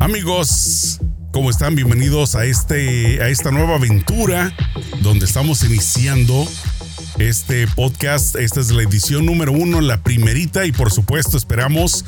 Amigos, ¿cómo están? Bienvenidos a este a esta nueva aventura donde estamos iniciando este podcast. Esta es la edición número uno, la primerita, y por supuesto esperamos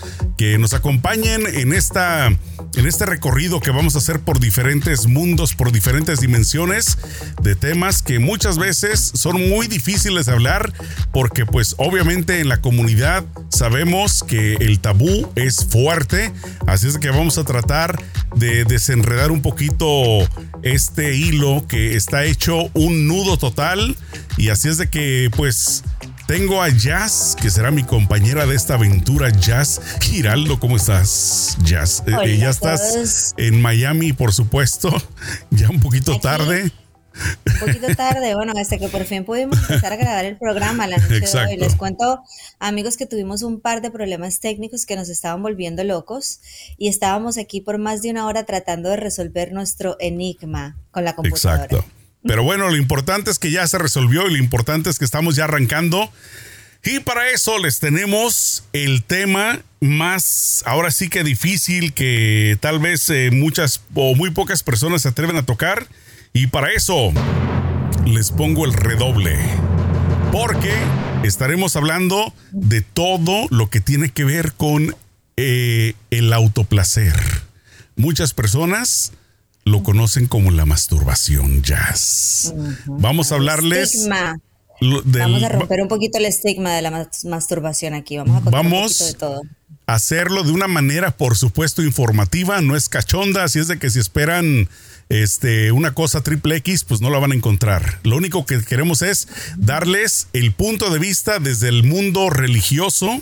nos acompañen en esta en este recorrido que vamos a hacer por diferentes mundos, por diferentes dimensiones de temas que muchas veces son muy difíciles de hablar porque pues obviamente en la comunidad sabemos que el tabú es fuerte, así es que vamos a tratar de desenredar un poquito este hilo que está hecho un nudo total y así es de que pues tengo a Jazz, que será mi compañera de esta aventura, Jazz Giraldo. ¿Cómo estás, Jazz? Eh, eh, ya estás en Miami, por supuesto, ya un poquito tarde. Un poquito tarde, bueno, hasta que por fin pudimos empezar a grabar el programa la noche de hoy. Les cuento, amigos, que tuvimos un par de problemas técnicos que nos estaban volviendo locos y estábamos aquí por más de una hora tratando de resolver nuestro enigma con la computadora. Exacto. Pero bueno, lo importante es que ya se resolvió y lo importante es que estamos ya arrancando. Y para eso les tenemos el tema más, ahora sí que difícil, que tal vez eh, muchas o muy pocas personas se atreven a tocar. Y para eso les pongo el redoble. Porque estaremos hablando de todo lo que tiene que ver con eh, el autoplacer. Muchas personas lo conocen como la masturbación jazz. Vamos a hablarles. Vamos a romper un poquito el estigma de la masturbación aquí. Vamos a contar un poquito de todo. Hacerlo de una manera, por supuesto, informativa, no es cachonda, así es de que si esperan este, una cosa triple X, pues no la van a encontrar. Lo único que queremos es darles el punto de vista desde el mundo religioso,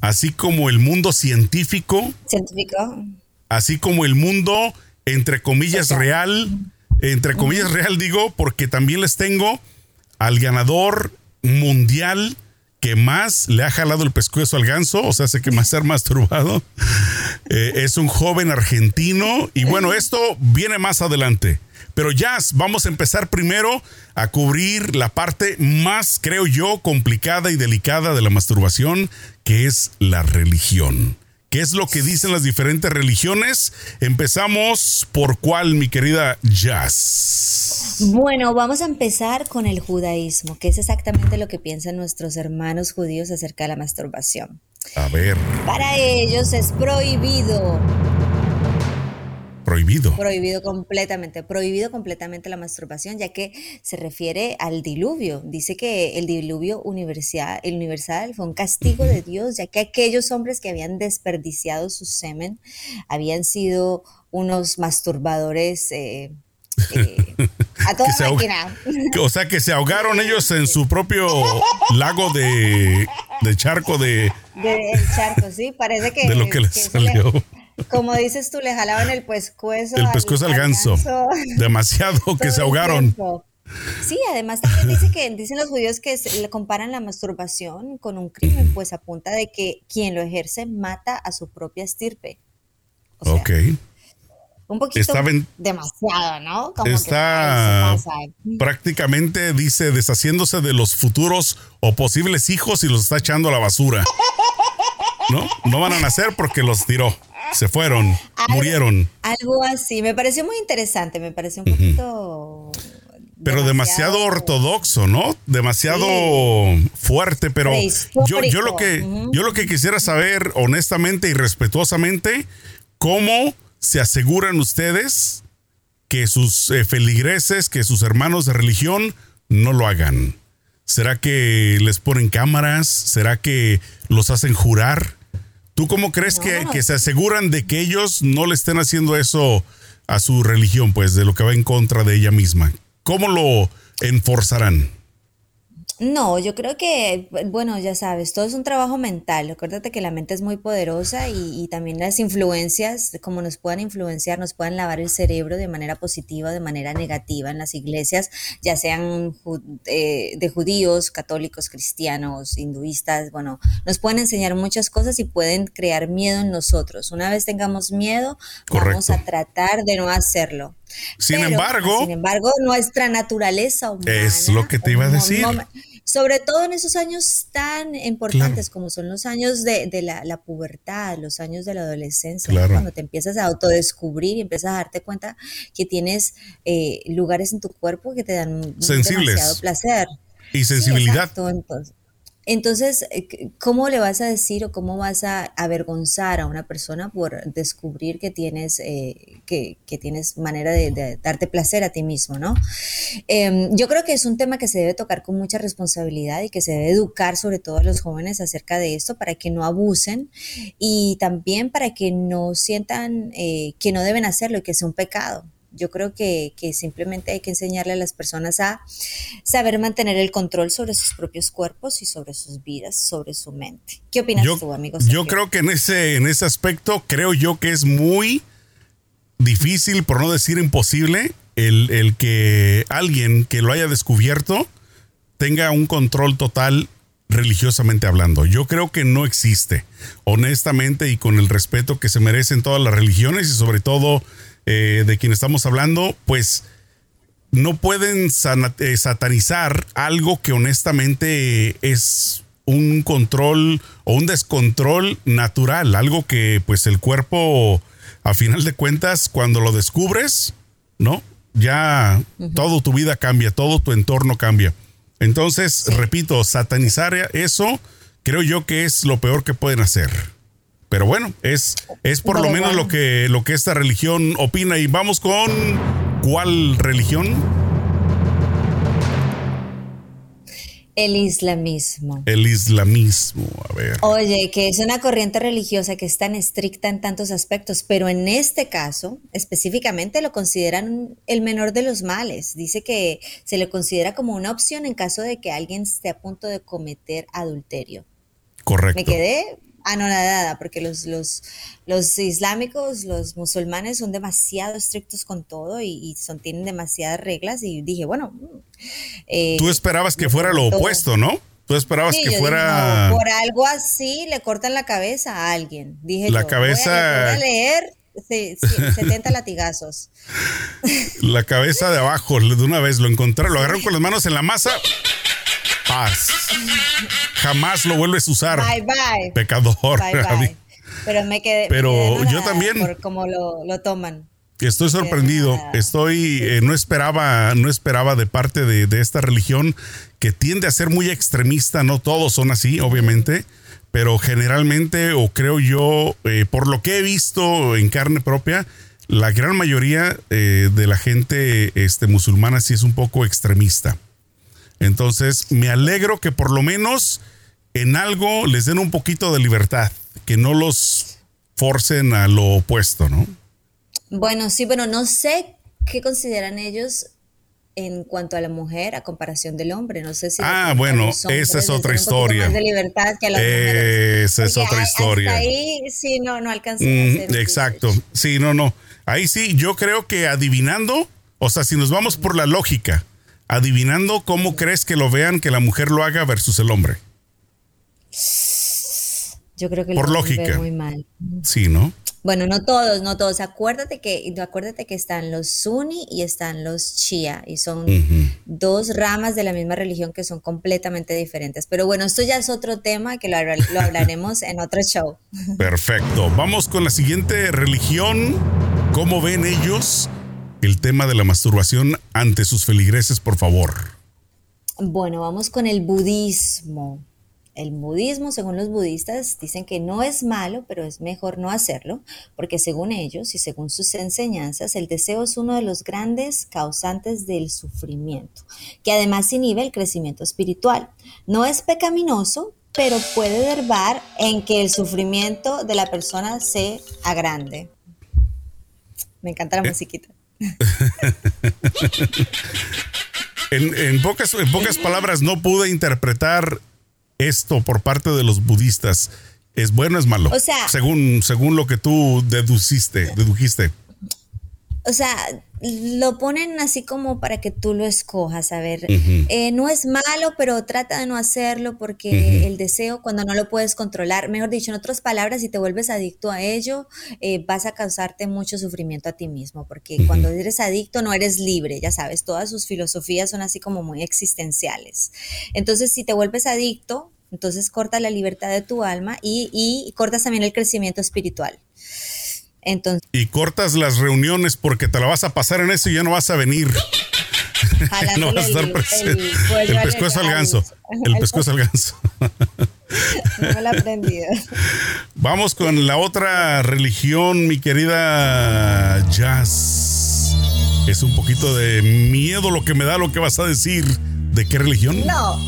así como el mundo científico. Científico. Así como el mundo entre comillas real, entre comillas real digo, porque también les tengo al ganador mundial que más le ha jalado el pescuezo al ganso, o sea, sé que más ser masturbado. Eh, es un joven argentino y bueno, esto viene más adelante. Pero ya vamos a empezar primero a cubrir la parte más, creo yo, complicada y delicada de la masturbación, que es la religión. ¿Qué es lo que dicen las diferentes religiones? Empezamos por cuál, mi querida Jazz. Bueno, vamos a empezar con el judaísmo, que es exactamente lo que piensan nuestros hermanos judíos acerca de la masturbación. A ver. Para ellos es prohibido Prohibido. Prohibido completamente, prohibido completamente la masturbación, ya que se refiere al diluvio. Dice que el diluvio universal, el universal fue un castigo de Dios, ya que aquellos hombres que habían desperdiciado su semen habían sido unos masturbadores. Eh, eh, a toda máquina. o sea, que se ahogaron ellos en su propio lago de, charco de... De charco, sí, parece que... De lo que les salió. Como dices tú, le jalaban el pescuezo. El pescuezo al, ganso. Demasiado que se ahogaron. Sí, además también dice que dicen los judíos que le comparan la masturbación con un crimen, pues apunta de que quien lo ejerce mata a su propia estirpe. ok. Un poquito demasiado, ¿no? está prácticamente, dice, deshaciéndose de los futuros o posibles hijos y los está echando a la basura. ¿No? No van a nacer porque los tiró se fueron, murieron. Algo así, me pareció muy interesante, me pareció un poquito... Pero demasiado, ortodoxo, ¿no? Demasiado fuerte, pero yo, yo, lo que, yo lo que quisiera saber honestamente y respetuosamente, ¿cómo se aseguran ustedes que sus eh, feligreses, que sus hermanos de religión no lo hagan? ¿Será que les ponen cámaras? ¿Será que los hacen jurar? ¿Tú cómo crees que, se aseguran de que ellos no le estén haciendo eso a su religión, pues, de lo que va en contra de ella misma? ¿Cómo lo enforzarán? No, yo creo que, bueno, ya sabes, todo es un trabajo mental. Acuérdate que la mente es muy poderosa y, también las influencias, como nos puedan influenciar, nos puedan lavar el cerebro de manera positiva o de manera negativa en las iglesias, ya sean eh, de judíos, católicos, cristianos, hinduistas, bueno, nos pueden enseñar muchas cosas y pueden crear miedo en nosotros. Una vez tengamos miedo, vamos a tratar de no hacerlo. Sin embargo, sin embargo, nuestra naturaleza humana es lo que te iba a decir. Sobre todo en esos años tan importantes como son los años de, la, pubertad, los años de la adolescencia, cuando te empiezas a autodescubrir y empiezas a darte cuenta que tienes eh, lugares en tu cuerpo que te dan demasiado placer. Y sensibilidad. Entonces, eh, ¿cómo le vas a decir o cómo vas a avergonzar a una persona por descubrir que tienes, eh, que, tienes manera de, darte placer a ti mismo, ¿no? Em, yo creo que es un tema que se debe tocar con mucha responsabilidad y que se debe educar sobre todo a los jóvenes acerca de esto para que no abusen y también para que no sientan eh, que no deben hacerlo y que sea un pecado. Yo creo que, simplemente hay que enseñarle a las personas a saber mantener el control sobre sus propios cuerpos y sobre sus vidas, sobre su mente. ¿Qué opinas tú, amigo? Yo creo que en ese, en ese aspecto, creo yo que es muy difícil, por no decir imposible, el, el que alguien que lo haya descubierto tenga un control total religiosamente hablando. Yo creo que no existe, honestamente y con el respeto que se merecen todas las religiones y sobre todo eh, de quien estamos hablando, pues no pueden eh, satanizar algo que honestamente es un control o un descontrol natural, algo que pues el cuerpo a final de cuentas cuando lo descubres, ¿no? Ya todo tu vida cambia, todo tu entorno cambia. Entonces, repito, satanizar eso creo yo que es lo peor que pueden hacer. Pero bueno, es, es por lo menos lo que, lo que esta religión opina. Y vamos con ¿cuál religión? El islamismo. El islamismo, a ver. Oye, que es una corriente religiosa que es tan estricta en tantos aspectos, pero en este caso específicamente lo consideran el menor de los males. Dice que se le considera como una opción en caso de que alguien esté a punto de cometer adulterio. Correcto. Me quedé anonadada, porque los, los, los islámicos, los musulmanes son demasiado estrictos con todo y, son, tienen demasiadas reglas y dije, bueno... Eh, Tú esperabas que fuera lo opuesto, ¿no? Tú esperabas que fuera... por algo así le cortan la cabeza a alguien. Dije la cabeza... Voy a, leer 70 latigazos. La cabeza de abajo, de una vez lo encontraron, lo agarraron con las manos en la masa. Paz. Jamás lo vuelves a usar. Bye, bye. Pecador. Pero me quedé. Pero yo también. Por cómo lo, toman. Estoy sorprendido. Estoy, eh, no esperaba, no esperaba de parte de, esta religión que tiende a ser muy extremista. No todos son así, obviamente, pero generalmente, o creo yo, eh, por lo que he visto en carne propia, la gran mayoría eh, de la gente este, musulmana sí es un poco extremista. Entonces, me alegro que por lo menos en algo les den un poquito de libertad, que no los forcen a lo opuesto, ¿no? Bueno, sí, bueno, no sé qué consideran ellos en cuanto a la mujer a comparación del hombre. No sé si. Ah, bueno, esa es otra historia. de libertad que a las Esa es otra historia. ahí sí, no, no alcanzó a mm, Exacto. Sí, no, no. Ahí sí, yo creo que adivinando, o sea, si nos vamos por la lógica, adivinando cómo crees que lo vean que la mujer lo haga versus el hombre. Yo creo que por lógica. muy mal. Sí, ¿no? Bueno, no todos, no todos. Acuérdate que, acuérdate que están los sunni y están los shia y son dos ramas de la misma religión que son completamente diferentes. Pero bueno, esto ya es otro tema que lo, lo hablaremos en otro show. Perfecto. Vamos con la siguiente religión. ¿Cómo ven ellos el tema de la masturbación ante sus feligreses, por favor. Bueno, vamos con el budismo. El budismo, según los budistas, dicen que no es malo, pero es mejor no hacerlo, porque según ellos y según sus enseñanzas, el deseo es uno de los grandes causantes del sufrimiento, que además inhibe el crecimiento espiritual. No es pecaminoso, pero puede derbar en que el sufrimiento de la persona se agrande. Me encanta la eh, musiquita. en, pocas, en pocas palabras, no pude interpretar esto por parte de los budistas. ¿Es bueno o es malo? O sea, según, según lo que tú deduciste, dedujiste. O sea, lo ponen así como para que tú lo escojas, a ver, eh, no es malo, pero trata de no hacerlo porque el deseo cuando no lo puedes controlar, mejor dicho, en otras palabras, si te vuelves adicto a ello, eh, vas a causarte mucho sufrimiento a ti mismo, porque cuando eres adicto no eres libre, ya sabes, todas sus filosofías son así como muy existenciales. Entonces, si te vuelves adicto, entonces corta la libertad de tu alma y, y cortas también el crecimiento espiritual y cortas las reuniones porque te la vas a pasar en eso y ya no vas a venir. no vas a estar presente. El, pescuezo al ganso. El pescuezo al ganso. No he aprendido. Vamos con la otra religión, mi querida Jazz. Es un poquito de miedo lo que me da lo que vas a decir. ¿De qué religión? No,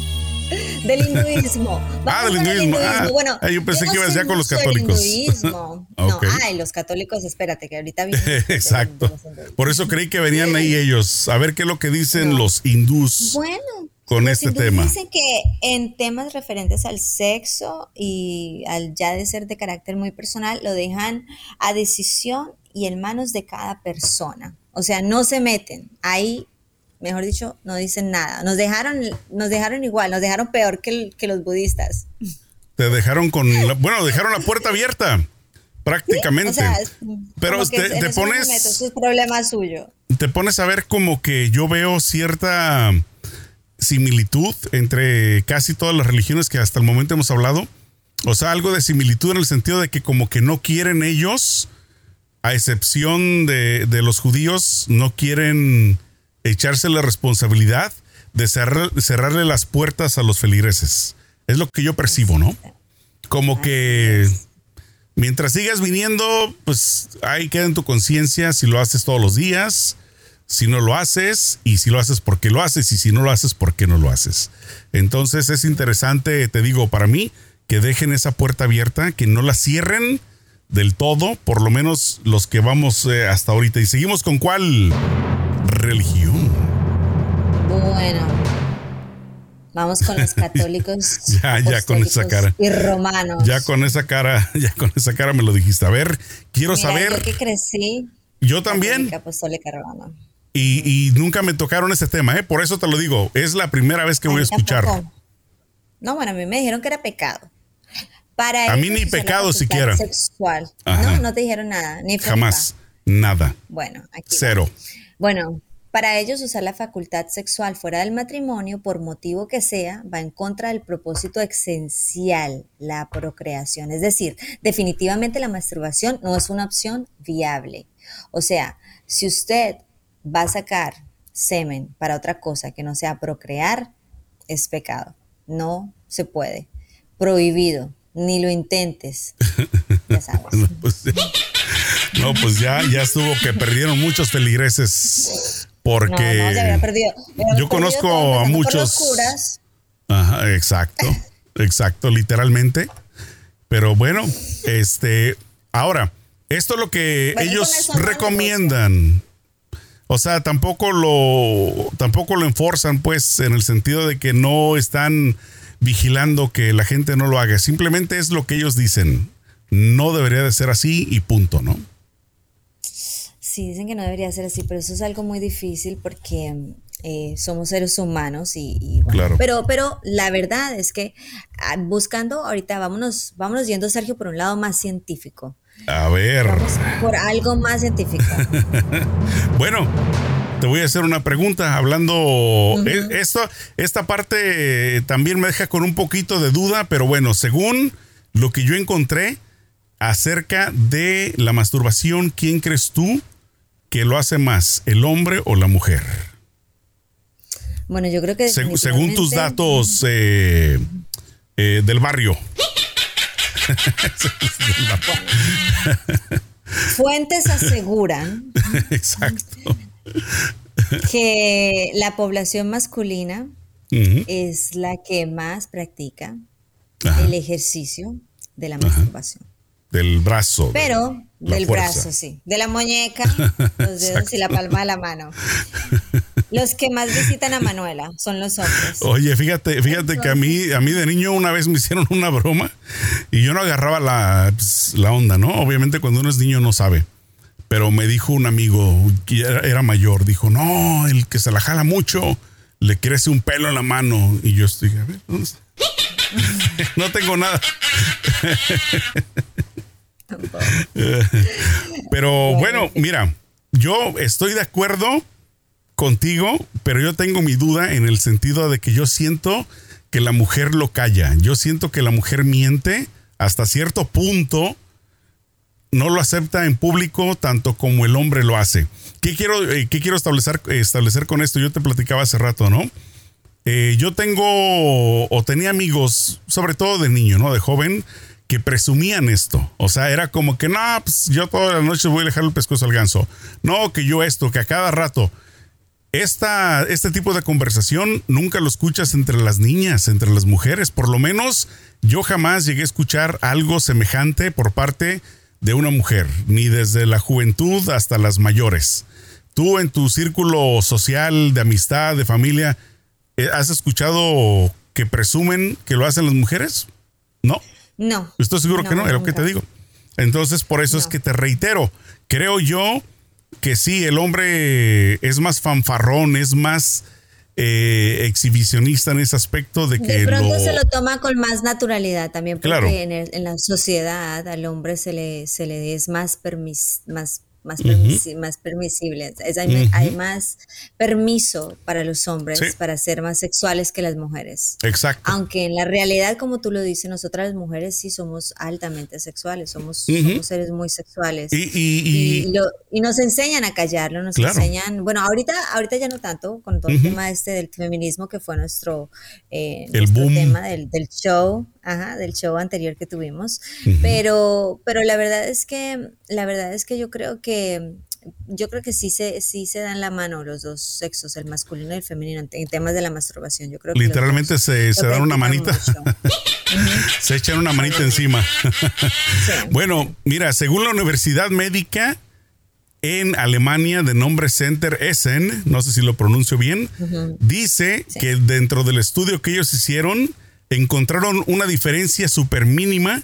del hinduismo. ah, del hinduismo. Ah, bueno, yo pensé que ibas ya con los católicos. hinduismo. No, ay, los católicos, espérate, que ahorita vienen. Exacto. Por eso creí que venían ahí ellos. A ver qué es lo que dicen los hindús. Bueno. Con este tema. Dicen que en temas referentes al sexo y al ya de ser de carácter muy personal, lo dejan a decisión y en manos de cada persona. O sea, no se meten. Ahí mejor dicho, no dicen nada. Nos dejaron, nos dejaron igual, nos dejaron peor que, que los budistas. Te dejaron con, bueno, dejaron la puerta abierta, prácticamente. Pero te, pones... es problema suyo. Te pones a ver como que yo veo cierta similitud entre casi todas las religiones que hasta el momento hemos hablado. O sea, algo de similitud en el sentido de que como que no quieren ellos, a excepción de, de los judíos, no quieren echarse la responsabilidad de cerrarle las puertas a los feligreses. Es lo que yo percibo, ¿no? Como que mientras sigas viniendo, pues ahí queda en tu conciencia si lo haces todos los días, si no lo haces, y si lo haces, ¿por qué lo haces? Y si no lo haces, ¿por qué no lo haces? Entonces es interesante, te digo, para mí, que dejen esa puerta abierta, que no la cierren del todo, por lo menos los que vamos eh, hasta ahorita. Y seguimos con cuál religión. Bueno, vamos con los católicos. ya, ya con esa cara. Y romanos. Ya con esa cara, ya con esa cara me lo dijiste. A ver, quiero saber. Yo que crecí. Yo también. Y, y, nunca me tocaron ese tema, ¿eh? Por eso te lo digo. Es la primera vez que voy a escuchar. No, bueno, a mí me dijeron que era pecado. Para a mí ni pecado siquiera. Sexual. No, no te dijeron nada. Ni Jamás. Nada. Bueno, aquí. Cero. Bueno, para ellos usar la facultad sexual fuera del matrimonio, por motivo que sea, va en contra del propósito esencial, la procreación. Es decir, definitivamente la masturbación no es una opción viable. O sea, si usted va a sacar semen para otra cosa que no sea procrear, es pecado. No se puede. Prohibido. Ni lo intentes. Ya sabes. Pues no, pues ya, ya estuvo que perdieron muchos feligreses porque yo conozco a muchos. Ajá, exacto, exacto, literalmente. Pero bueno, este, ahora, esto es lo que ellos recomiendan. O sea, tampoco lo, tampoco lo enforzan, pues, en el sentido de que no están vigilando que la gente no lo haga. Simplemente es lo que ellos dicen. No debería de ser así y punto, ¿no? Sí, dicen que no debería ser así, pero eso es algo muy difícil porque eh, somos seres humanos y, claro. pero, pero la verdad es que ah, buscando ahorita, vámonos, vámonos yendo, Sergio, por un lado más científico. A ver. por algo más científico. bueno, te voy a hacer una pregunta hablando eh, esto, esta parte también me deja con un poquito de duda, pero bueno, según lo que yo encontré acerca de la masturbación, ¿quién crees tú que lo hace más, el hombre o la mujer? Bueno, yo creo que... según tus datos eh, eh, del barrio. Fuentes aseguran Exacto. que la población masculina es la que más practica el ejercicio de la masturbación. Del brazo. Pero del brazo, sí. De la muñeca, los dedos y la palma de la mano. Los que más visitan a Manuela son los hombres. Oye, fíjate, fíjate que a mí, a mí de niño una vez me hicieron una broma y yo no agarraba la, pues, la onda, ¿no? Obviamente cuando uno es niño no sabe. pero me dijo un amigo que era, mayor, dijo, no, el que se la jala mucho, le crece un pelo en la mano. Y yo estoy, a ver, ¿dónde está? no tengo nada. pero bueno, mira, yo estoy de acuerdo contigo, pero yo tengo mi duda en el sentido de que yo siento que la mujer lo calla. Yo siento que la mujer miente hasta cierto punto no lo acepta en público tanto como el hombre lo hace. ¿Qué quiero, eh, quiero establecer, establecer con esto? Yo te platicaba hace rato, ¿no? Eh, yo tengo o tenía amigos, sobre todo de niño, ¿no? De joven, que presumían esto. O sea, era como que, no, pues yo toda la noche voy a dejar el pescuezo al ganso. No, que yo esto, que a cada rato. Esta, este tipo de conversación nunca lo escuchas entre las niñas, entre las mujeres. Por lo menos yo jamás llegué a escuchar algo semejante por parte de una mujer, ni desde la juventud hasta las mayores. Tú en tu círculo social, de amistad, de familia, eh, ¿has escuchado que presumen que lo hacen las mujeres? ¿No? No. Estoy seguro que no, es lo que te digo. Entonces, por eso es que te reitero, creo yo que sí, el hombre es más fanfarrón, es más eh, exhibicionista en ese aspecto de que... De pronto se lo toma con más naturalidad también, porque en, en, la sociedad al hombre se le, se le es más, permis, más más, más permisibles. hay, más permiso para los hombres para ser más sexuales que las mujeres. Exacto. Aunque en la realidad, como tú lo dices, nosotras las mujeres sí somos altamente sexuales, somos, seres muy sexuales. Y, nos enseñan a callarlo, nos enseñan, bueno, ahorita, ahorita ya no tanto, con todo el tema este del feminismo que fue nuestro, eh, tema del, del show, Ajá, del show anterior que tuvimos. Pero, pero la verdad es que, la verdad es que yo creo que yo creo que sí se, sí se dan la mano los dos sexos, el masculino y el femenino, en temas de la masturbación. Yo creo que Literalmente se, se dan una manita. se echan una manita encima. Bueno, mira, según la Universidad Médica en Alemania de nombre Center Essen, no sé si lo pronuncio bien, dice que dentro del estudio que ellos hicieron, encontraron una diferencia súper mínima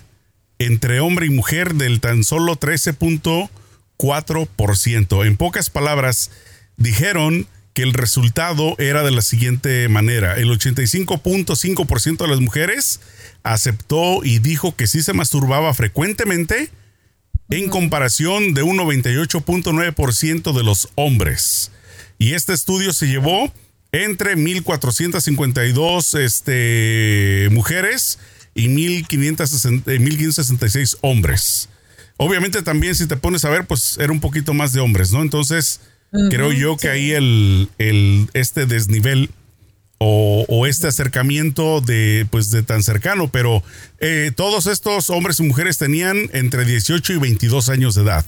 entre hombre y mujer del tan solo 13.4%. En pocas palabras, dijeron que el resultado era de la siguiente manera. El 85.5% de las mujeres aceptó y dijo que sí se masturbaba frecuentemente en comparación de un 98.9% de los hombres. Y este estudio se llevó entre 1.452 este, mujeres y 1.566 hombres. Obviamente también si te pones a ver, pues era un poquito más de hombres, ¿no? Entonces, creo yo que ahí el, el, este desnivel o, este acercamiento de, pues, de tan cercano, pero eh, todos estos hombres y mujeres tenían entre 18 y 22 años de edad.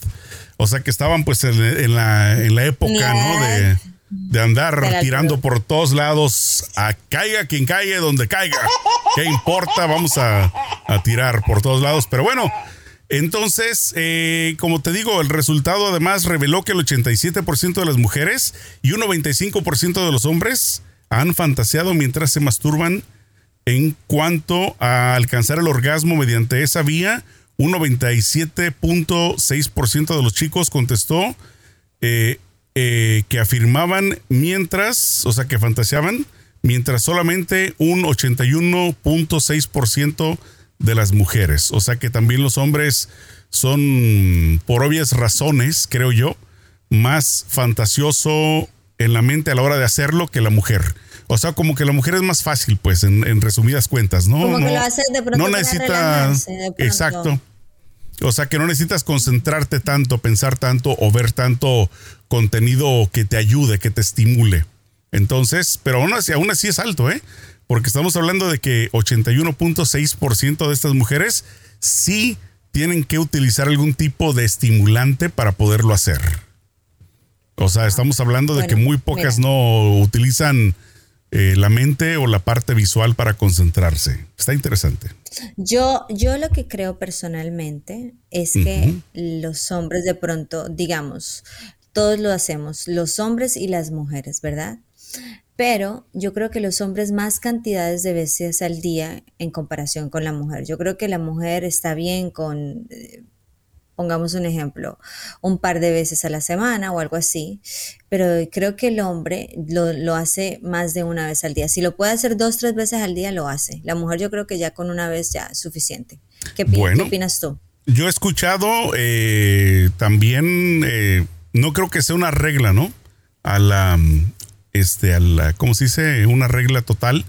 O sea que estaban pues en, la, en la época, ¿no? De, de andar tirando por todos lados, a caiga quien caiga, donde caiga. ¿Qué importa? Vamos a, tirar por todos lados. Pero bueno, entonces, eh, como te digo, el resultado además reveló que el 87% de las mujeres y un 95% de los hombres han fantaseado mientras se masturban en cuanto a alcanzar el orgasmo mediante esa vía. Un 97.6% de los chicos contestó eh, eh, que afirmaban mientras, o sea, que fantaseaban, mientras solamente un 81.6% de las mujeres. O sea que también los hombres son, por obvias razones, creo yo, más fantasioso en la mente a la hora de hacerlo que la mujer. O sea, como que la mujer es más fácil, pues, en, resumidas cuentas, ¿no? Como no, que lo hace de pronto no necesita. Exacto. O sea, que no necesitas concentrarte tanto, pensar tanto o ver tanto contenido que te ayude, que te estimule. Entonces, pero aún así, aún así es alto, ¿eh? Porque estamos hablando de que 81.6% de estas mujeres sí tienen que utilizar algún tipo de estimulante para poderlo hacer. O sea, estamos hablando de que muy pocas no utilizan eh, la mente o la parte visual para concentrarse. Está interesante. Yo, yo lo que creo personalmente es que los hombres de pronto, digamos, todos lo hacemos, los hombres y las mujeres, ¿verdad? Pero yo creo que los hombres más cantidades de veces al día en comparación con la mujer. Yo creo que la mujer está bien con eh, pongamos un ejemplo, un par de veces a la semana o algo así, pero creo que el hombre lo, hace más de una vez al día. Si lo puede hacer dos, tres veces al día, lo hace. La mujer yo creo que ya con una vez ya es suficiente. ¿Qué, opinas tú? Yo he escuchado eh, también, eh, no creo que sea una regla, ¿no? A la, este, a la, ¿cómo se dice? Una regla total,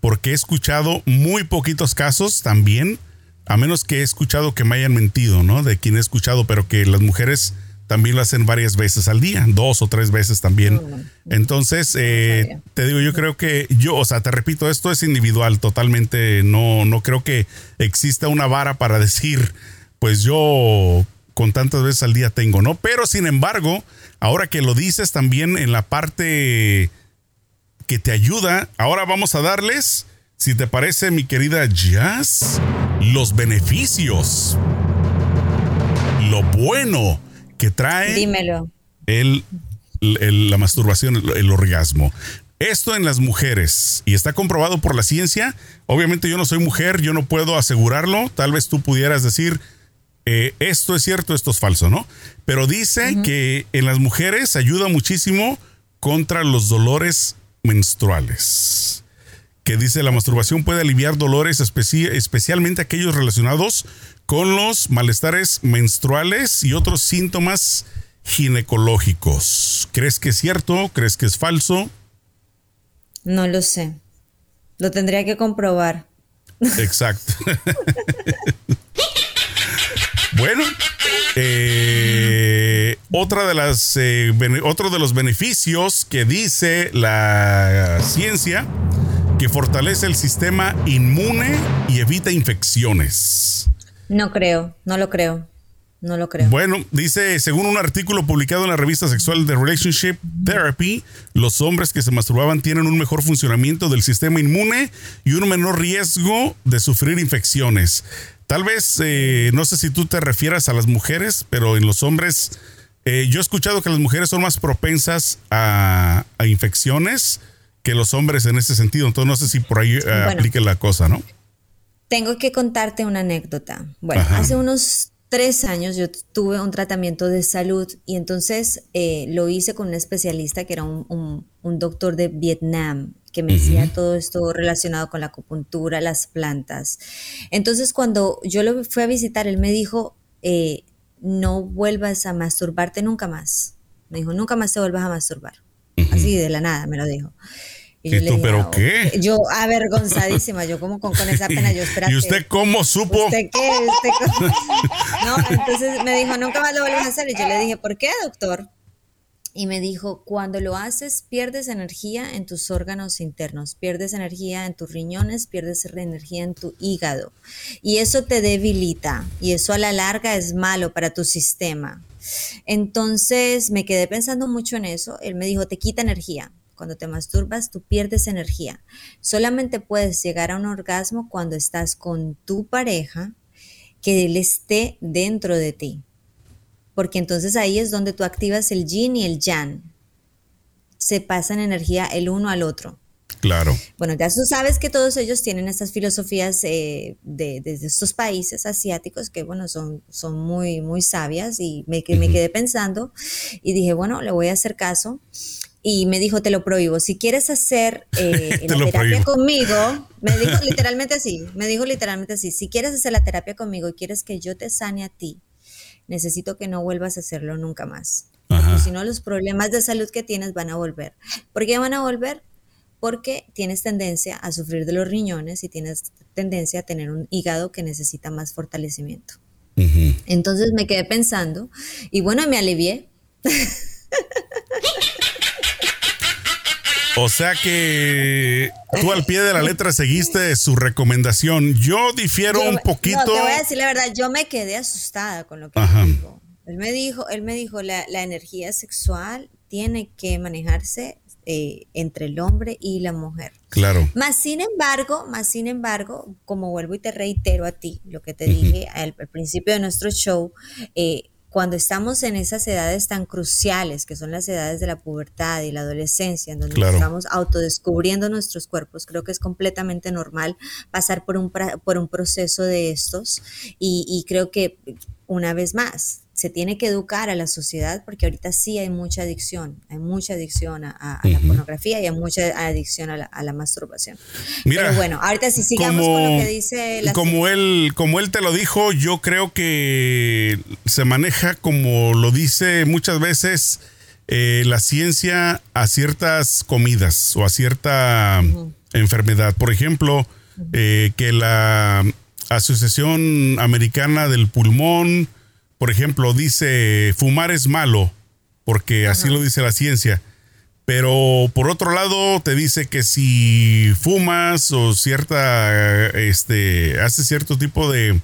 porque he escuchado muy poquitos casos también a menos que he escuchado que me hayan mentido, ¿no? De quien he escuchado, pero que las mujeres también lo hacen varias veces al día, dos o tres veces también. Entonces, eh, te digo, yo creo que yo, o sea, te repito, esto es individual, totalmente, no, no creo que exista una vara para decir, pues yo con tantas veces al día tengo, ¿no? Pero sin embargo, ahora que lo dices también en la parte que te ayuda, ahora vamos a darles si te parece, mi querida Jazz, los beneficios, lo bueno que trae Dímelo. El, la masturbación, el, orgasmo. Esto en las mujeres, y está comprobado por la ciencia, obviamente yo no soy mujer, yo no puedo asegurarlo, tal vez tú pudieras decir, eh, esto es cierto, esto es falso, ¿no? Pero dice que en las mujeres ayuda muchísimo contra los dolores menstruales que dice la masturbación puede aliviar dolores especialmente aquellos relacionados con los malestares menstruales y otros síntomas ginecológicos. ¿Crees que es cierto? ¿Crees que es falso? No lo sé. Lo tendría que comprobar. Exacto. bueno, eh, otra de las, eh, otro de los beneficios que dice la ciencia que fortalece el sistema inmune y evita infecciones. No creo, no lo creo. No lo creo. Bueno, dice, según un artículo publicado en la revista sexual de Relationship Therapy, los hombres que se masturbaban tienen un mejor funcionamiento del sistema inmune y un menor riesgo de sufrir infecciones. Tal vez, eh, no sé si tú te refieras a las mujeres, pero en los hombres, eh, yo he escuchado que las mujeres son más propensas a, a infecciones que los hombres en ese sentido. Entonces no sé si por ahí eh, aplique la cosa, ¿no? Tengo que contarte una anécdota. Bueno, hace unos tres años yo tuve un tratamiento de salud y entonces eh, lo hice con un especialista que era un, doctor de Vietnam que me decía todo esto relacionado con la acupuntura, las plantas. Entonces cuando yo lo fui a visitar, él me dijo, eh, no vuelvas a masturbarte nunca más. Me dijo, nunca más te vuelvas a masturbar. Así de la nada me lo dijo. Y, tú, pero qué? Yo avergonzadísima, yo como con, esa pena, yo esperaba. ¿Y usted cómo supo? ¿Usted qué? no, entonces me dijo, nunca más lo vuelves a hacer. Y yo le dije, ¿por qué, doctor? Y me dijo, cuando lo haces, pierdes energía en tus órganos internos, pierdes energía en tus riñones, pierdes energía en tu hígado. Y eso te debilita. Y eso a la larga es malo para tu sistema. Entonces me quedé pensando mucho en eso. Él me dijo, te quita energía. Cuando te masturbas, tú pierdes energía. Solamente puedes llegar a un orgasmo cuando estás con tu pareja, que él esté dentro de ti. Porque entonces ahí es donde tú activas el yin y el yang. Se pasan energía el uno al otro. Claro. Bueno, ya tú sabes que todos ellos tienen estas filosofías eh, de, estos países asiáticos que, bueno, son, son muy, muy sabias y me, me quedé pensando y dije, bueno, le voy a hacer caso y me dijo, te lo prohíbo. Si quieres hacer eh, la terapia conmigo, me dijo literalmente así, me dijo literalmente así, si quieres hacer la terapia conmigo y quieres que yo te sane a ti, necesito que no vuelvas a hacerlo nunca más. Porque si no, los problemas de salud que tienes van a volver. ¿Por qué van a volver? Porque tienes tendencia a sufrir de los riñones y tienes tendencia a tener un hígado que necesita más fortalecimiento. Entonces me quedé pensando y bueno, me alivié. O sea que tú al pie de la letra seguiste su recomendación. Yo difiero un poquito. No, te voy a decir la verdad, yo me quedé asustada con lo que me dijo. Él me dijo, él me dijo, la, energía sexual tiene que manejarse eh, entre el hombre y la mujer. Claro. Más sin embargo, más sin embargo, como vuelvo y te reitero a ti, lo que te dije al, principio de nuestro show, eh, cuando estamos en esas edades tan cruciales, que son las edades de la pubertad y la adolescencia, en donde estamos autodescubriendo nuestros cuerpos, creo que es completamente normal pasar por un, por un proceso de estos. Y creo que una vez más, se tiene que educar a la sociedad porque ahorita sí hay mucha adicción, hay mucha adicción a, la pornografía y hay mucha adicción a la, masturbación. Pero bueno, ahorita si sigamos con lo que dice la como él, como él te lo dijo, yo creo que se maneja como lo dice muchas veces eh, la ciencia a ciertas comidas o a cierta enfermedad. Por ejemplo, eh, que la Asociación Americana del Pulmón por ejemplo, dice fumar es malo, porque así lo dice la ciencia. Pero por otro lado, te dice que si fumas o cierta, este, haces cierto tipo de,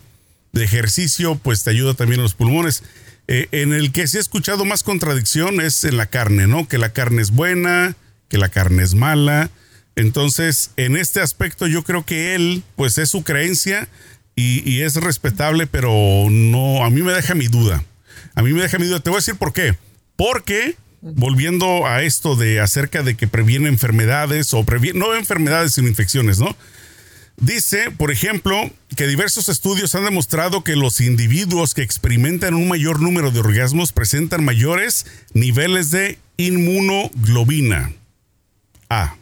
ejercicio, pues te ayuda también a los pulmones. Eh, en el que sí he escuchado más contradicción es en la carne, ¿no? Que la carne es buena, que la carne es mala. Entonces, en este aspecto yo creo que él, pues es su creencia y, es respetable, pero no, a mí me deja mi duda. A mí me deja mi duda. Te voy a decir por qué. Porque, volviendo a esto de acerca de que previene enfermedades o previene, no enfermedades, sino infecciones, ¿no? Dice, por ejemplo, que diversos estudios han demostrado que los individuos que experimentan un mayor número de orgasmos presentan mayores niveles de inmunoglobina A,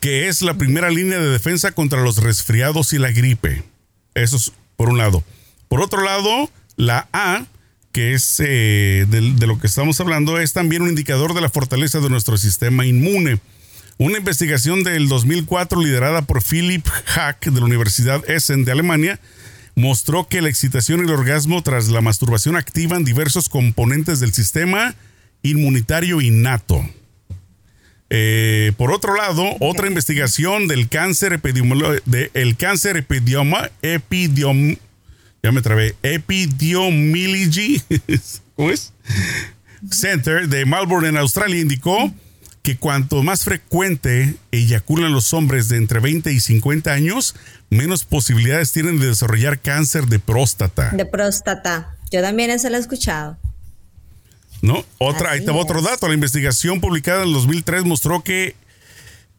que es la primera línea de defensa contra los resfriados y la gripe. Eso es por un lado. Por otro lado, la A, que es eh, de, lo que estamos hablando, es también un indicador de la fortaleza de nuestro sistema inmune. Una investigación del 2004 liderada por Philip Hack de la Universidad Essen de Alemania mostró que la excitación y el orgasmo tras la masturbación activan diversos componentes del sistema inmunitario innato. Eh, por otro lado, otra investigación del cáncer epidemiológico, de el cáncer epidemioma, epidiom, ya me trabé, Epidemiology, ¿cómo es? Center de Melbourne en Australia indicó que cuanto más frecuente eyaculan los hombres de entre 20 y 50 años, menos posibilidades tienen de desarrollar cáncer de próstata. De próstata. Yo también eso lo he escuchado. ¿No? Otra, ahí otro dato. La investigación publicada en el 2003 mostró que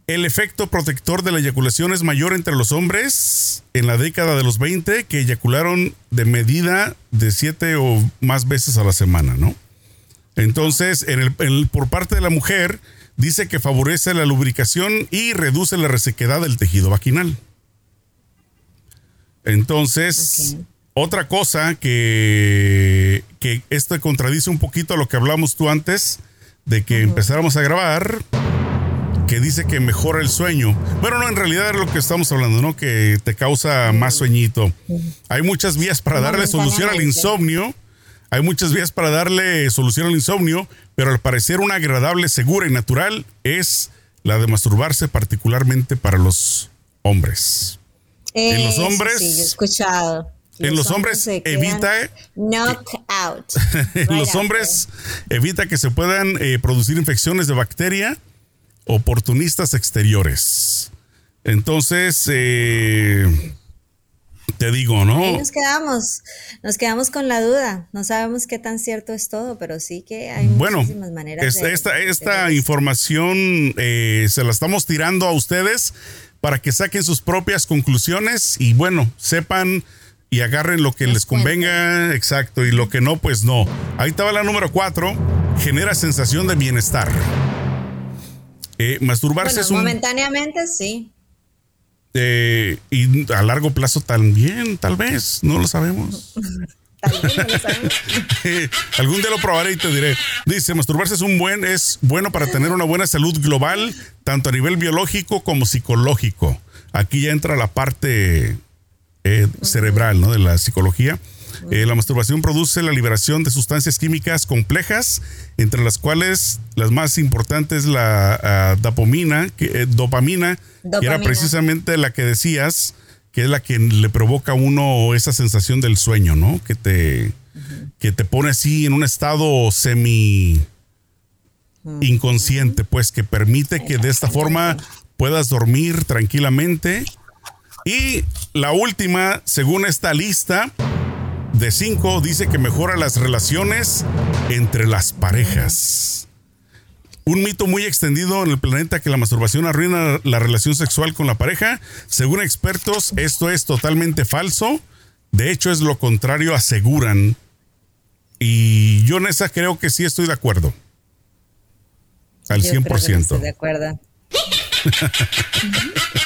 el efecto protector de la eyaculación es mayor entre los hombres en la década de los 20 que eyacularon de medida de siete o más veces a la semana, ¿no? Entonces, en el, por parte de la mujer, dice que favorece la lubricación y reduce la resequedad del tejido vaginal. Entonces, otra cosa que, que esto contradice un poquito a lo que hablamos tú antes de que empezáramos a grabar, que dice que mejora el sueño. Bueno, no, en realidad es lo que estamos hablando, ¿no? Que te causa más sueñito. Hay muchas vías para darle solución al insomnio. Hay muchas vías para darle solución al insomnio, pero al parecer una agradable, segura y natural es la de masturbarse particularmente para los hombres. en los hombres. Sí, he escuchado en los hombres, evita out. en los hombres evita que se puedan eh, producir infecciones de bacteria oportunistas exteriores. Entonces, eh, te digo, ¿no? nos quedamos, nos quedamos con la duda. No sabemos qué tan cierto es todo, pero sí que hay muchísimas maneras. de, esta, esta información eh, se la estamos tirando a ustedes para que saquen sus propias conclusiones y bueno, sepan y agarren lo que les convenga, exacto, y lo que no, pues no. Ahí estaba la número cuatro, genera sensación de bienestar. Eh, masturbarse es un... Momentáneamente sí. Eh, y a largo plazo también, tal vez, no lo sabemos. Tal vez no lo sabemos. Algún día lo probaré y te diré. Dice, masturbarse es un buen, es bueno para tener una buena salud global, tanto a nivel biológico como psicológico. Aquí ya entra la parte eh, cerebral, ¿no? De la psicología. Eh, la masturbación produce la liberación de sustancias químicas complejas, entre las cuales las más importantes la ah, dopamina, que, eh, dopamina, que era precisamente la que decías, que es la que le provoca a uno esa sensación del sueño, ¿no? Que te, que te pone así en un estado semi inconsciente, pues que permite que de esta forma puedas dormir tranquilamente y la última, según esta lista, de 5 dice que mejora las relaciones entre las parejas. Un mito muy extendido en el planeta que la masturbación arruina la relación sexual con la pareja. Según expertos, esto es totalmente falso. De hecho, es lo contrario, aseguran. Y yo en esa creo que sí estoy de acuerdo. Al 100%. estoy de acuerdo.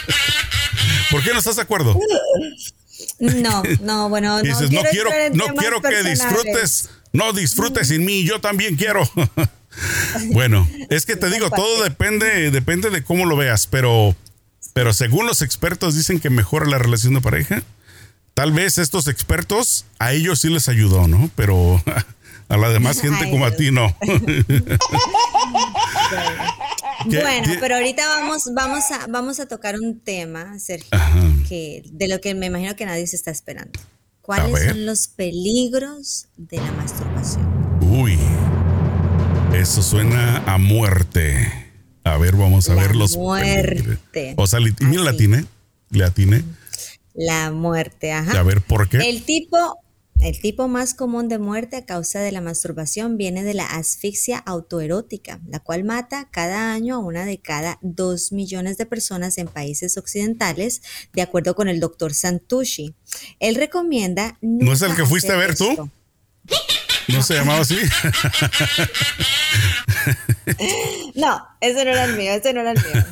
¿Por qué no estás de acuerdo? No, no, bueno, Dices, no, quiero, no quiero que disfrutes, no disfrutes sin mí, yo también quiero. bueno, es que te digo, todo depende, depende de cómo lo veas, pero, pero según los expertos dicen que mejora la relación de pareja. Tal vez estos expertos a ellos sí les ayudó, ¿no? Pero a la demás gente como a ti no. Bueno, pero ahorita vamos, vamos, a, vamos a tocar un tema, Sergio, que, de lo que me imagino que nadie se está esperando. ¿Cuáles son los peligros de la masturbación? Uy, eso suena a muerte. A ver, vamos a ver los muerte. O sea, mira, la atiné. Le atiné. La muerte, ajá. A ver, ¿por qué? El tipo, el tipo más común de muerte a causa de la masturbación viene de la asfixia autoerótica, la cual mata cada año a una de cada dos millones de personas en países occidentales, de acuerdo con el doctor Santucci. Él recomienda... ¿No es el que fuiste a ver tú? ¿No se llamaba así? no, ese no era el mío, ese no era el mío.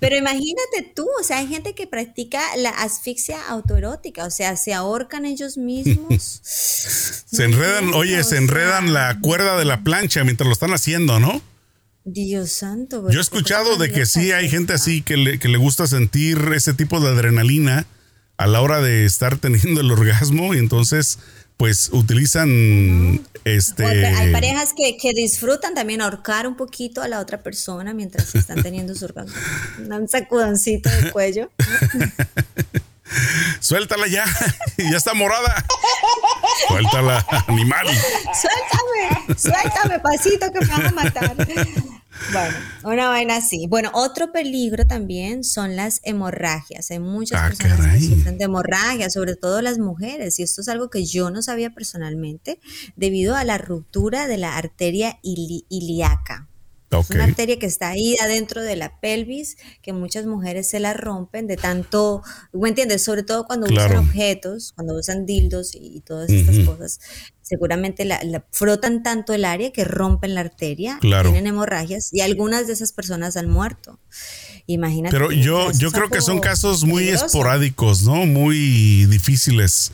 Pero imagínate tú, o sea, hay gente que practica la asfixia autoerótica, o sea, se ahorcan ellos mismos. se enredan, oye, se enredan la cuerda de la plancha mientras lo están haciendo, ¿no? Dios santo. Yo he escuchado de que sí hay gente así que le, que le gusta sentir ese tipo de adrenalina a la hora de estar teniendo el orgasmo y entonces pues utilizan este hay parejas que, disfrutan también ahorcar un poquito a la otra persona mientras están teniendo su orgasmo. Un sacudoncito de cuello suéltala ya ya está morada. Suéltala animal. Suéltame suéltame pasito que me van a matar bueno, una vaina así. Bueno, otro peligro también son las hemorragias. Hay muchas ah, personas que sufren de hemorragias, sobre todo las mujeres, y esto es algo que yo no sabía personalmente, debido a la ruptura de la arteria ilíaca. Es una arteria que está ahí adentro de la pelvis, que muchas mujeres se la rompen de tanto, ¿me entiendes? Sobre todo cuando usan objetos, cuando usan dildos y, todas estas cosas. Seguramente la, frotan tanto el área que rompen la arteria, tienen hemorragias y algunas de esas personas han muerto. Imagínate. Pero yo, yo creo que son casos muy esporádicos, ¿no? Muy difíciles,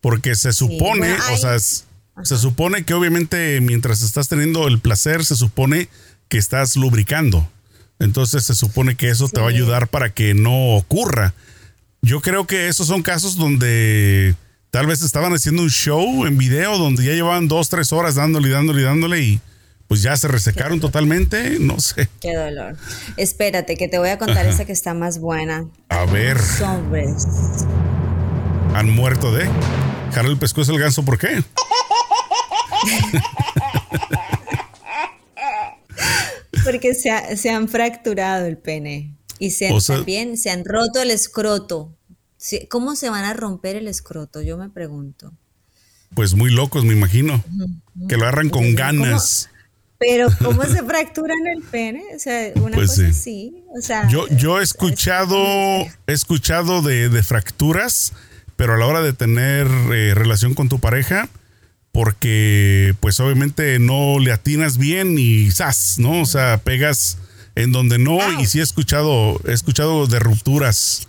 porque se supone, o sea, se supone que obviamente mientras estás teniendo el placer, se supone que estás lubricando. Entonces se supone que eso te va a ayudar para que no ocurra. Yo creo que esos son casos donde tal vez estaban haciendo un show en video donde ya llevaban dos, tres horas dándole y dándole y dándole y pues ya se resecaron totalmente, no sé. Qué dolor. Espérate, que te voy a contar esa que está más buena. A ver. Los hombres. Han muerto de. Jaral el pescuezo el ganso, ¿por qué? Porque se, han fracturado el pene y se también se han roto el escroto. ¿Cómo se van a romper el escroto? Yo me pregunto. Pues muy locos, me imagino. Que lo agarran con ganas. Pero ¿cómo se fracturan el pene? O sea, una pues cosa sí. yo, yo he escuchado, he escuchado de, fracturas, pero a la hora de tener eh, relación con tu pareja, porque pues obviamente no le atinas bien y ¡zas! ¿no? O sea, pegas en donde no y sí he escuchado, he escuchado de rupturas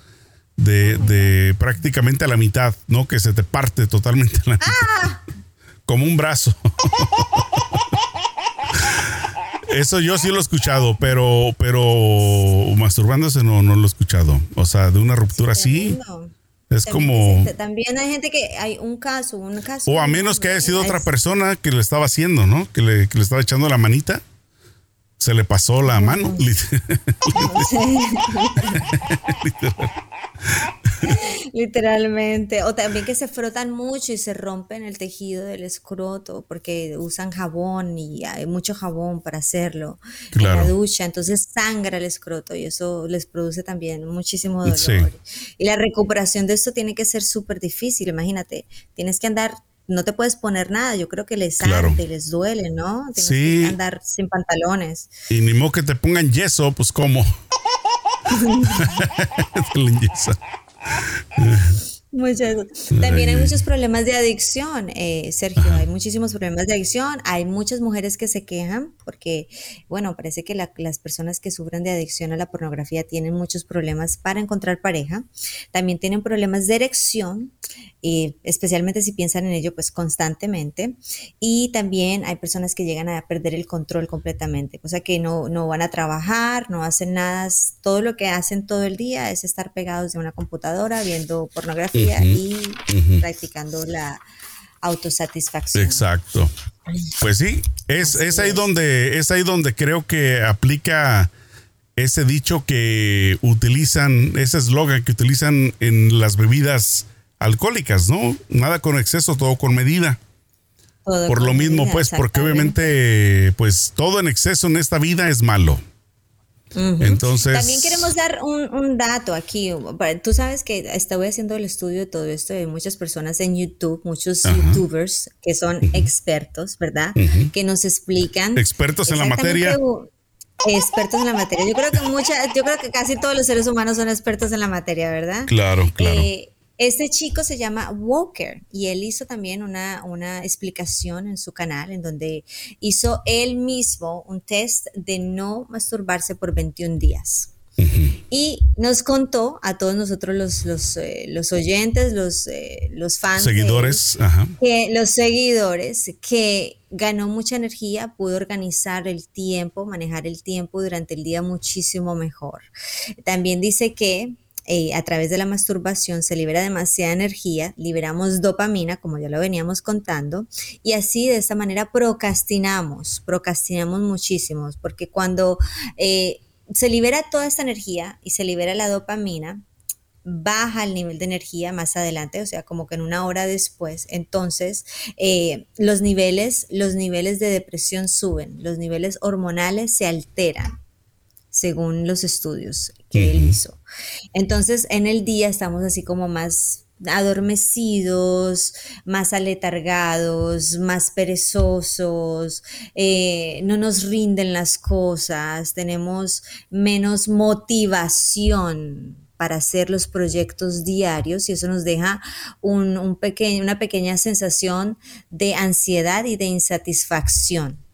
de, prácticamente a la mitad, ¿no? Que se te parte totalmente la mitad. Ah. Como un brazo. Eso yo sí lo he escuchado, pero, pero masturbándose no, no lo he escuchado. O sea, de una ruptura así. Es como. También hay gente que hay un caso, un caso. O a menos que haya sido otra persona que le estaba haciendo, ¿no? Que le, que le estaba echando la manita. Se le pasó la mano. Literalmente. O también que se frotan mucho y se rompen el tejido del escroto porque usan jabón y hay mucho jabón para hacerlo en la ducha. Entonces sangra el escroto y eso les produce también muchísimo dolor. Y la recuperación de esto tiene que ser súper difícil. Imagínate, tienes que andar no te puedes poner nada. Yo creo que les y les duele, ¿no? Tienes sí. que andar sin pantalones. Y ni modo que te pongan yeso, pues cómo. Это Лиса. También hay muchos problemas de adicción, eh, Sergio. Hay muchísimos problemas de adicción. Hay muchas mujeres que se quejan porque, bueno, parece que las personas que sufren de adicción a la pornografía tienen muchos problemas para encontrar pareja. También tienen problemas de erección, y especialmente si piensan en ello, pues constantemente. Y también hay personas que llegan a perder el control completamente, o sea que no, no van a trabajar, no hacen nada. Todo lo que hacen todo el día es estar pegados de una computadora viendo pornografía y practicando la autosatisfacción. Exacto. Pues sí, es, es ahí donde es ahí donde creo que aplica ese dicho que utilizan, ese eslogan que utilizan en las bebidas alcohólicas, ¿no? Nada con exceso, todo con medida. Por lo mismo, pues, porque obviamente, pues, todo en exceso en esta vida es malo. Entonces. También queremos dar un, dato aquí. Tú sabes que estoy haciendo el estudio de todo esto de muchas personas en YouTube, muchos YouTubers que son expertos, ¿verdad? Que nos explican. Expertos en la materia. Expertos en la materia. Yo creo que mucha, yo creo que casi todos los seres humanos son expertos en la materia, ¿verdad? Claro, claro. Eh, este chico se llama Walker y él hizo también una, una, explicación en su canal en donde hizo él mismo un test de no masturbarse por 21 días. Y nos contó a todos nosotros los, los, eh, los oyentes, los, eh, los fans. Seguidores. Que, los seguidores, que ganó mucha energía, pudo organizar el tiempo, manejar el tiempo durante el día muchísimo mejor. También dice que eh, a través de la masturbación se libera demasiada energía, liberamos dopamina, como ya lo veníamos contando, y así de esta manera procrastinamos, procrastinamos muchísimo, porque cuando eh, se libera toda esta energía y se libera la dopamina, baja el nivel de energía más adelante, o sea, como que en una hora después, entonces eh, los niveles, los niveles de depresión suben, los niveles hormonales se alteran según los estudios que él hizo. Entonces, en el día estamos así como más adormecidos, más aletargados, más perezosos, eh, no nos rinden las cosas, tenemos menos motivación para hacer los proyectos diarios y eso nos deja un, una pequeña sensación de ansiedad y de insatisfacción.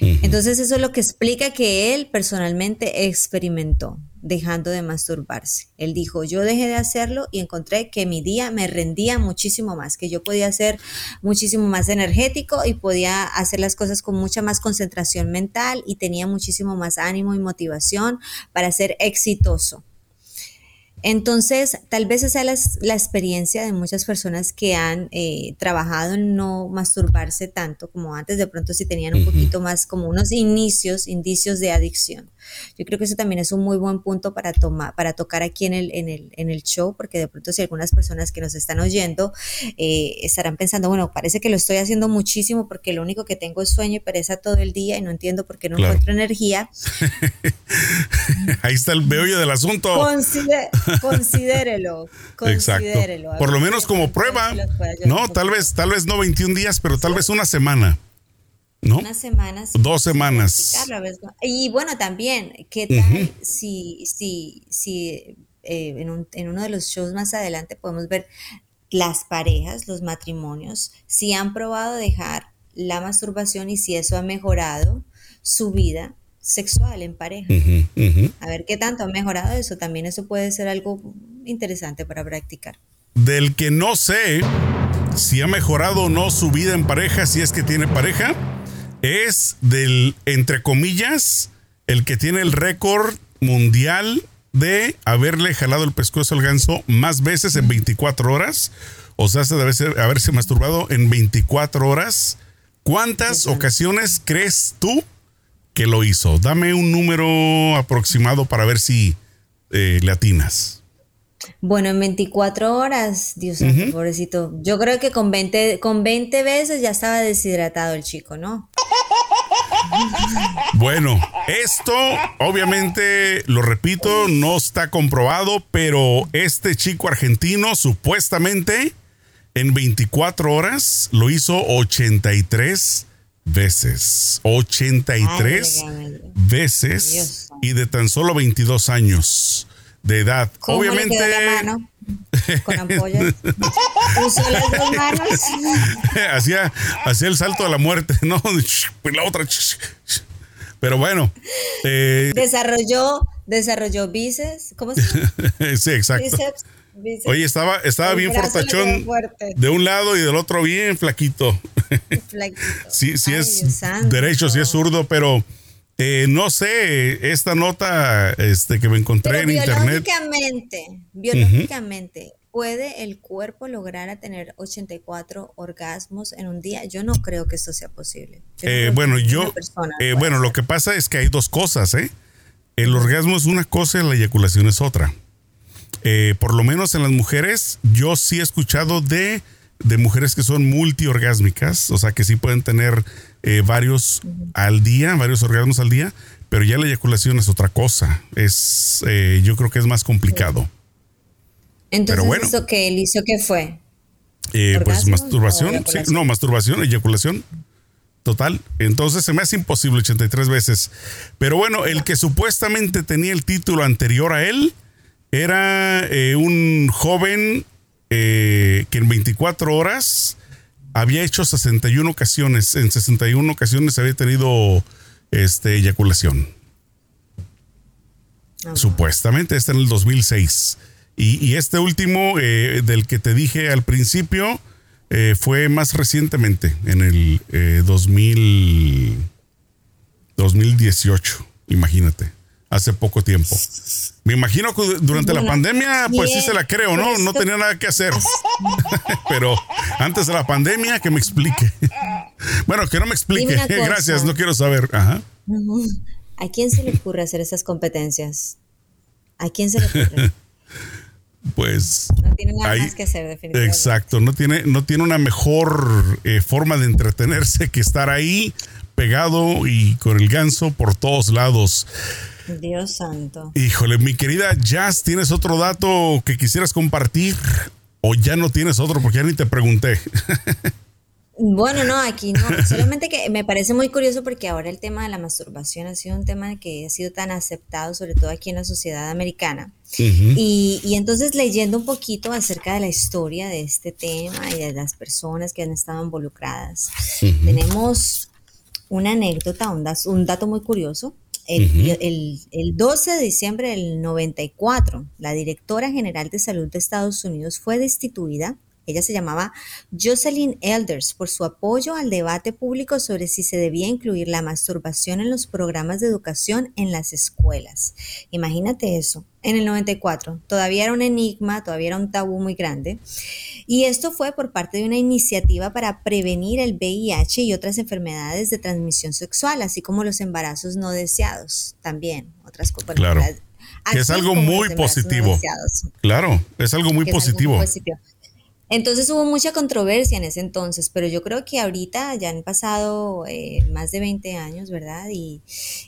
Entonces eso es lo que explica que él personalmente experimentó dejando de masturbarse. Él dijo, yo dejé de hacerlo y encontré que mi día me rendía muchísimo más, que yo podía ser muchísimo más energético y podía hacer las cosas con mucha más concentración mental y tenía muchísimo más ánimo y motivación para ser exitoso. Entonces, tal vez esa es la, experiencia de muchas personas que han eh, trabajado en no masturbarse tanto como antes, de pronto si tenían un poquito más como unos inicios, indicios de adicción. Yo creo que eso también es un muy buen punto para tomar, para tocar aquí en el, en el, en el show, porque de pronto si algunas personas que nos están oyendo eh, estarán pensando, bueno, parece que lo estoy haciendo muchísimo porque lo único que tengo es sueño y pereza todo el día y no entiendo por qué no encuentro energía. Ahí está el meollo del asunto. considérelo, considérelo. Por lo menos como prueba. No, tal vez, tal vez no 21 días, pero tal vez una semana. ¿No? Unas semanas. Dos semanas. Y bueno, también, ¿qué tal si, si, si eh, en, en uno de los shows más adelante podemos ver las parejas, los matrimonios, si han probado dejar la masturbación y si eso ha mejorado su vida sexual en pareja. A ver qué tanto ha mejorado eso. También eso puede ser algo interesante para practicar. Del que no sé si ha mejorado o no su vida en pareja, si es que tiene pareja, es del, entre comillas, el que tiene el récord mundial de haberle jalado el pescuezo al ganso más veces en 24 horas. O sea, de haberse, haberse masturbado en 24 horas. ¿Cuántas ocasiones crees tú que lo hizo? Dame un número aproximado para ver si eh, le atinas. Bueno, en 24 horas, Dios mío, pobrecito. Yo creo que con 20, con 20 veces ya estaba deshidratado el chico, ¿no? Bueno, esto obviamente, lo repito, no está comprobado, pero este chico argentino supuestamente En 24 horas lo hizo 83 veces. 83 veces y de tan solo 22 años de edad. Obviamente. con ampollas. Usó las dos manos. hacía, hacía el salto a la muerte, ¿no? La otra. Pero bueno. Eh, desarrolló, desarrolló bíceps. ¿Cómo se llama? sí, exacto. Oye, estaba, estaba bien fortachón de un lado y del otro bien flaquito. flaquito. sí, sí es derecho, sí es zurdo, pero eh, no sé, esta nota este, que me encontré en internet. Biológicamente, biológicamente, ¿puede el cuerpo lograr a tener 84 orgasmos en un día? Yo no creo que esto sea posible. Eh, bueno, yo, eh, bueno, lo que pasa es que hay dos cosas, ¿eh? El orgasmo es una cosa y la eyaculación es otra. Eh, por lo menos en las mujeres, yo sí he escuchado de, de mujeres que son multiorgásmicas, o sea, que sí pueden tener eh, varios al día, varios orgasmos al día, pero ya la eyaculación es otra cosa. Es, eh, yo creo que es más complicado. Entonces, bueno, ¿eso que él hizo qué fue? pues masturbación, no, masturbación, eyaculación. Total. Entonces se me hace imposible 83 veces. Pero bueno, el que supuestamente tenía el título anterior a él, era eh, un joven eh, que en 24 horas había hecho 61 ocasiones. En 61 ocasiones había tenido este, eyaculación. Ah, Supuestamente, este en el 2006. Y, este último, eh, del que te dije al principio, fue más recientemente, en el 2000, 2018, imagínate hace poco tiempo. Me imagino que durante la pandemia, pues sí se la creo, ¿no? No tenía nada que hacer. Pero antes de la pandemia, que me explique. bueno, que no me explique. Gracias, no quiero saber. Ajá. ¿A quién se le ocurre hacer esas competencias? ¿A quién se le ocurre? pues no tiene nada más que hacer definitivamente. Exacto, no tiene no tiene una mejor eh, forma de entretenerse que estar ahí pegado y con el ganso por todos lados. Dios santo. Híjole, mi querida Jazz, ¿tienes otro dato que quisieras compartir? ¿O ya no tienes otro? Porque ya ni te pregunté. Bueno, no, aquí no. Solamente que me parece muy curioso porque ahora el tema de la masturbación ha sido un tema que ha sido tan aceptado, sobre todo aquí en la sociedad americana. y, entonces leyendo un poquito acerca de la historia de este tema y de las personas que han estado involucradas, tenemos una anécdota, un dato muy curioso el, 12 de diciembre del 94, la directora general de salud de Estados Unidos fue destituida. Ella se llamaba Jocelyn Elders por su apoyo al debate público sobre si se debía incluir la masturbación en los programas de educación en las escuelas. Imagínate eso en el 94. Todavía era un enigma, todavía era un tabú muy grande. Y esto fue por parte de una iniciativa para prevenir el VIH y otras enfermedades de transmisión sexual, así como los embarazos no deseados también. Otras cosas. Claro. es algo muy positivo. claro, es algo muy positivo. Entonces hubo mucha controversia en ese entonces, pero yo creo que ahorita ya han pasado eh, más de 20 años, ¿verdad? Y,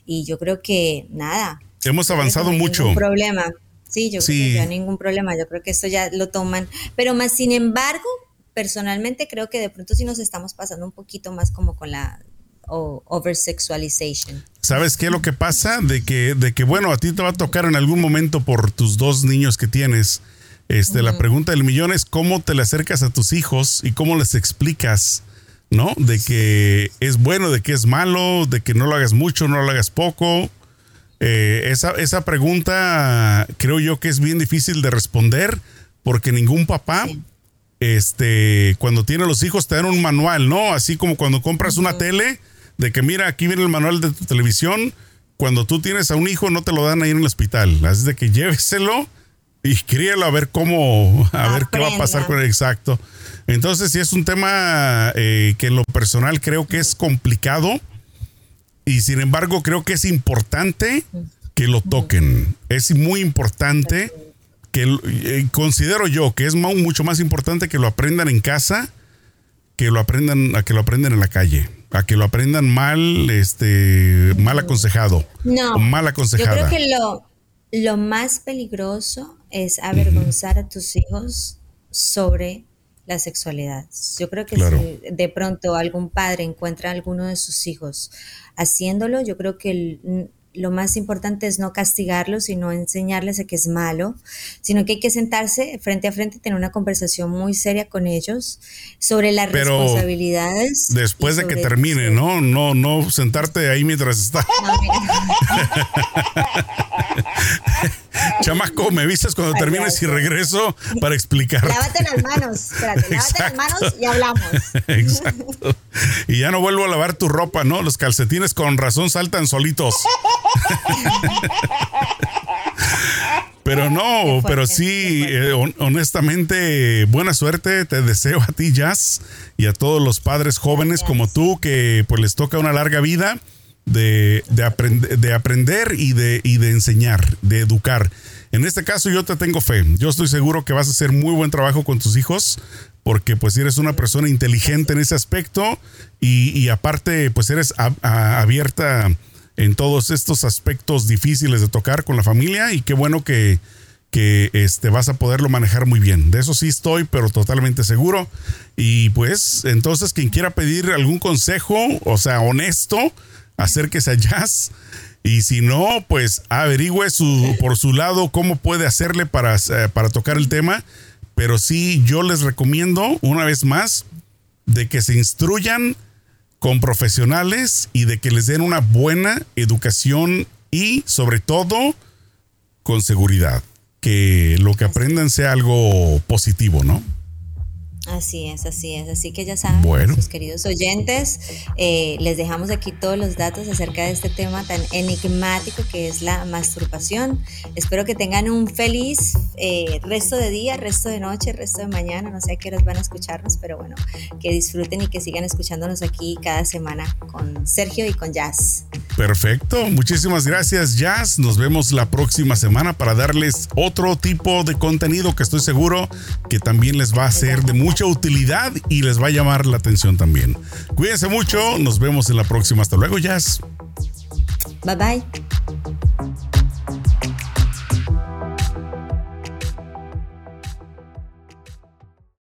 y yo creo que nada, Hemos avanzado mucho. Ningún problema. Sí, yo creo que ya ningún problema. Yo creo que esto ya lo toman. Pero más, sin embargo, personalmente creo que de pronto sí nos estamos pasando un poquito más como con la oversexualization. ¿Sabes qué es lo que pasa? De que, de que, bueno, a ti te va a tocar en algún momento por tus dos niños que tienes. Este, La pregunta del millón es cómo te le acercas a tus hijos y cómo les explicas, ¿no? De que es bueno, de que es malo, de que no lo hagas mucho, no lo hagas poco, eh, esa, esa pregunta creo yo que es bien difícil de responder porque ningún papá, este, cuando tiene los hijos te dan un manual, ¿no? Así como cuando compras una tele, de que mira, aquí viene el manual de tu televisión. Cuando tú tienes a un hijo no te lo dan ahí en el hospital. Así de que lléveselo y críelo a ver cómo, a ver qué va a pasar con el exacto. Entonces, si es un tema eh, que en lo personal creo que es complicado y sin embargo, creo que es importante que lo toquen. Es muy importante que eh, considero yo que es mucho más importante que lo aprendan en casa que lo aprendan a que lo aprendan en la calle, a que lo aprendan mal, este, mal aconsejado, no, mal aconsejada. Yo creo que lo, lo más peligroso es avergonzar a tus hijos sobre la sexualidad. Yo creo que si de pronto algún padre encuentra a alguno de sus hijos haciéndolo, yo creo que el, lo más importante es no castigarlos, sino enseñarles a que es malo, sino que hay que sentarse frente a frente y tener una conversación muy seria con ellos sobre las responsabilidades. Después de que termine, ¿no? No, no sentarte ahí mientras está. Chamaco, me avisas cuando termines y regreso para explicar. Lávate las manos, espérate, lávate las manos y hablamos. Exacto. Y ya no vuelvo a lavar tu ropa, ¿no? Los calcetines con razón saltan solitos. Pero no, pero sí, eh, honestamente, buena suerte. Te deseo a ti, Jazz, y a todos los padres jóvenes como tú, que pues les toca una larga vida de, de, de aprender y de, y de enseñar, de educar. En este caso yo te tengo fe. Yo estoy seguro que vas a hacer muy buen trabajo con tus hijos porque pues eres una persona inteligente en ese aspecto y, aparte pues eres abierta en todos estos aspectos difíciles de tocar con la familia y qué bueno que, que este, vas a poderlo manejar muy bien. De eso sí estoy, pero totalmente seguro. Y pues entonces quien quiera pedir algún consejo, o sea, honesto, acérquese a Jazz. Y si no, pues averigüe su, por su lado cómo puede hacerle para, eh, para tocar el tema. Pero sí, yo les recomiendo, una vez más, de que se instruyan con profesionales y de que les den una buena educación y sobre todo con seguridad. Que lo que aprendan sea algo positivo, ¿no? Así es, así es. Así que ya saben, bueno. sus queridos oyentes, eh, les dejamos aquí todos los datos acerca de este tema tan enigmático que es la masturbación. Espero que tengan un feliz eh, resto de día, resto de noche, resto de mañana. No sé a qué horas van a escucharnos, pero bueno, que disfruten y que sigan escuchándonos aquí cada semana con Sergio y con Jazz. Perfecto. Muchísimas gracias, Jazz. Nos vemos la próxima semana para darles otro tipo de contenido que estoy seguro que también les va a ser de mucho mucha utilidad y les va a llamar la atención también. Cuídense mucho, nos vemos en la próxima. Hasta luego, Jazz. Bye bye.